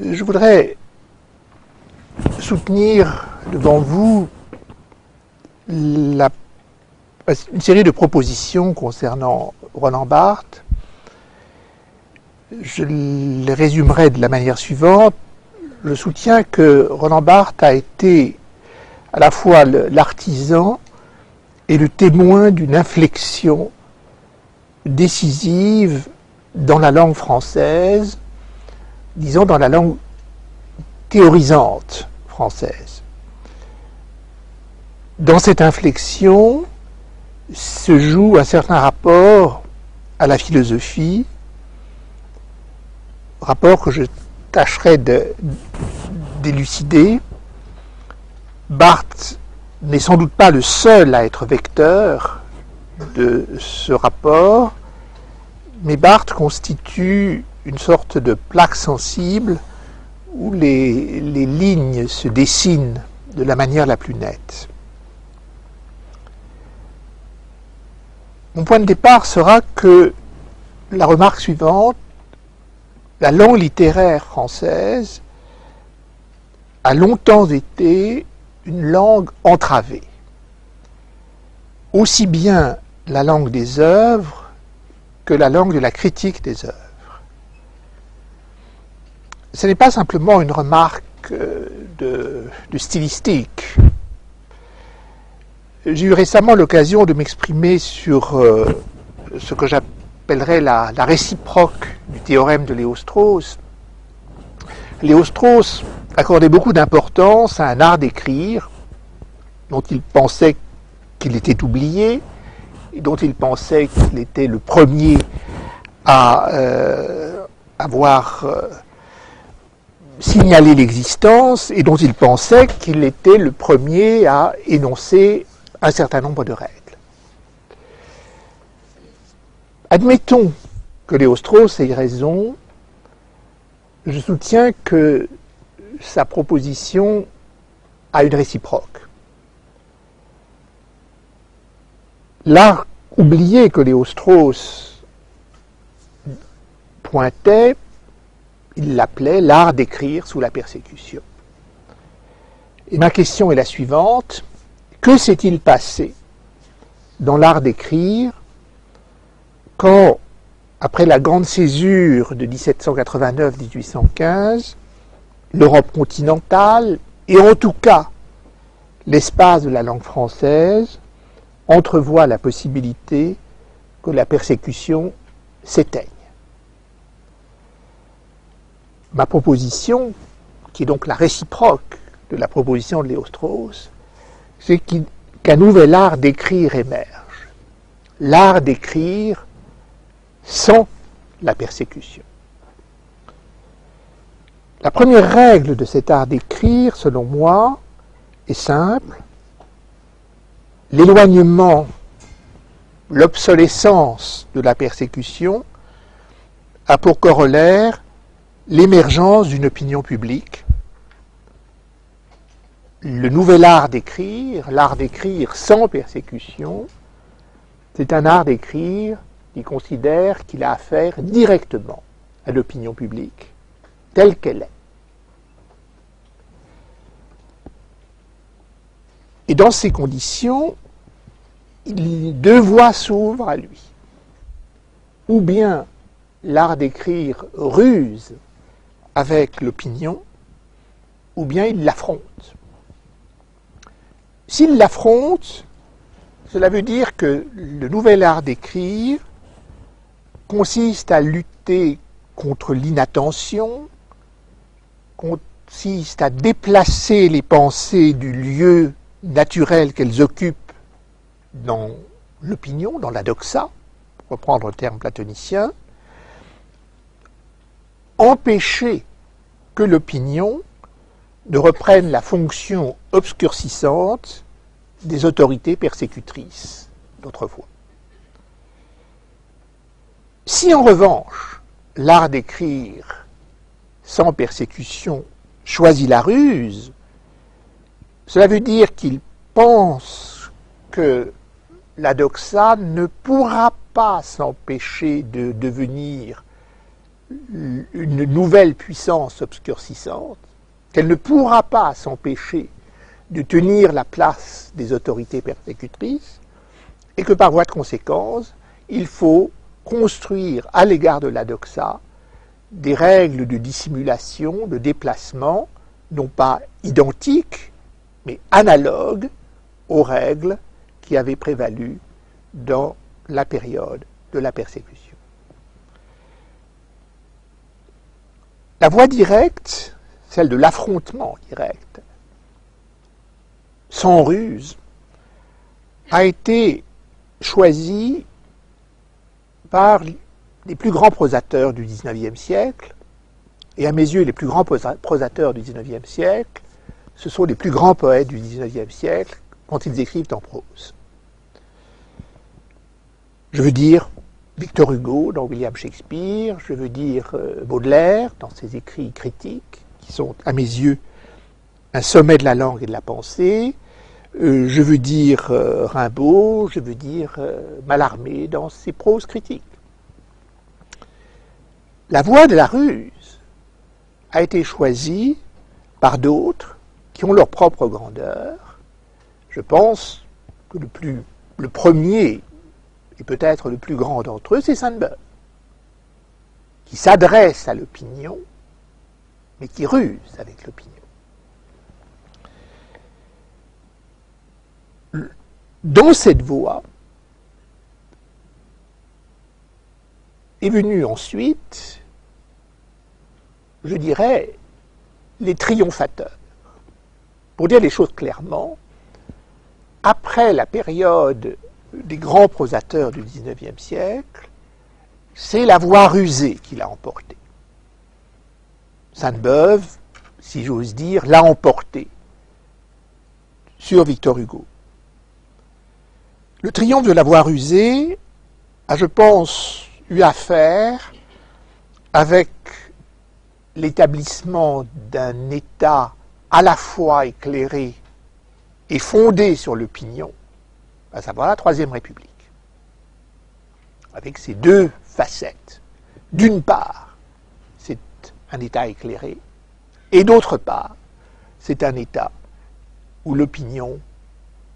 je voudrais soutenir devant vous une série de propositions concernant Roland Barthes. Je les résumerai de la manière suivante. Je soutiens que Roland Barthes a été à la fois l'artisan et le témoin d'une inflexion décisive dans la langue française, disons dans la langue théorisante française. Dans cette inflexion se joue un certain rapport à la philosophie, rapport que je tâcherai de- d'élucider. Barthes n'est sans doute pas le seul à être vecteur de ce rapport, mais Barthes constitue une sorte de plaque sensible où les, lignes se dessinent de la manière la plus nette. Mon point de départ sera que la remarque suivante, la langue littéraire française a longtemps été une langue entravée. Aussi bien la langue des œuvres que la langue de la critique des œuvres. Ce n'est pas simplement une remarque euh, de, stylistique. J'ai eu récemment l'occasion de m'exprimer sur euh, ce que j'appellerais la, réciproque du théorème de Léo-Strauss. Léo-Strauss accordait beaucoup d'importance à un art d'écrire dont il pensait qu'il était oublié, et dont il pensait qu'il était le premier à euh, avoir signalé l'existence, et dont il pensait qu'il était le premier à énoncer un certain nombre de règles. Admettons que Léo Strauss ait raison, je soutiens que sa proposition a une réciproque. L'art oublié que Léo Strauss pointait, il l'appelait l'art d'écrire sous la persécution. Et ma question est la suivante. Que s'est-il passé dans l'art d'écrire quand, après la grande césure de 1789-1815, l'Europe continentale, et en tout cas l'espace de la langue française, entrevoit la possibilité que la persécution s'éteigne? Ma proposition, qui est donc la réciproque de la proposition de Léo Strauss, c'est qu'un nouvel art d'écrire émerge. L'art d'écrire sans la persécution. La première règle de cet art d'écrire, selon moi, est simple. L'éloignement, l'obsolescence de la persécution a pour corollaire l'émergence d'une opinion publique. Le nouvel art d'écrire, l'art d'écrire sans persécution, c'est un art d'écrire qui considère qu'il a affaire directement à l'opinion publique, telle qu'elle est. Et dans ces conditions, deux voies s'ouvrent à lui. Ou bien l'art d'écrire ruse avec l'opinion, ou bien il l'affronte. S'il l'affronte, cela veut dire que le nouvel art d'écrire consiste à lutter contre l'inattention, consiste à déplacer les pensées du lieu naturel qu'elles occupent dans l'opinion, dans la doxa, pour reprendre le terme platonicien, empêcher que l'opinion ne reprenne la fonction obscurcissante des autorités persécutrices d'autrefois. Si en revanche l'art d'écrire sans persécution choisit la ruse, cela veut dire qu'il pense que la doxa ne pourra pas s'empêcher de devenir une nouvelle puissance obscurcissante, qu'elle ne pourra pas s'empêcher de tenir la place des autorités persécutrices, et que par voie de conséquence, il faut construire à l'égard de la doxa des règles de dissimulation, de déplacement, non pas identiques, mais analogues aux règles qui avaient prévalu dans la période de la persécution. La voie directe, celle de l'affrontement direct, sans ruse, a été choisie par les plus grands prosateurs du XIXe siècle, et à mes yeux les plus grands prosateurs du XIXe siècle, ce sont les plus grands poètes du XIXe siècle quand ils écrivent en prose. Je veux dire Victor Hugo dans William Shakespeare, je veux dire euh, Baudelaire dans ses écrits critiques, qui sont à mes yeux un sommet de la langue et de la pensée, euh, je veux dire euh, Rimbaud, je veux dire Mallarmé dans ses proses critiques. La voie de la ruse a été choisie par d'autres qui ont leur propre grandeur. Je pense que le premier et peut-être le plus grand d'entre eux, c'est Sainte-Beuve, qui s'adresse à l'opinion, mais qui ruse avec l'opinion. Dans cette voie est venu ensuite, je dirais, les triomphateurs. Pour dire les choses clairement, après la période des grands prosateurs du XIXe siècle, c'est la voie rusée qui l'a emporté. Sainte-Beuve, si j'ose dire, l'a emporté sur Victor Hugo. Le triomphe de la voie rusée a, je pense, eu affaire avec l'établissement d'un État à la fois éclairé et fondé sur l'opinion, à savoir la Troisième République, avec ses deux facettes. D'une part, c'est un État éclairé, et d'autre part, c'est un État où l'opinion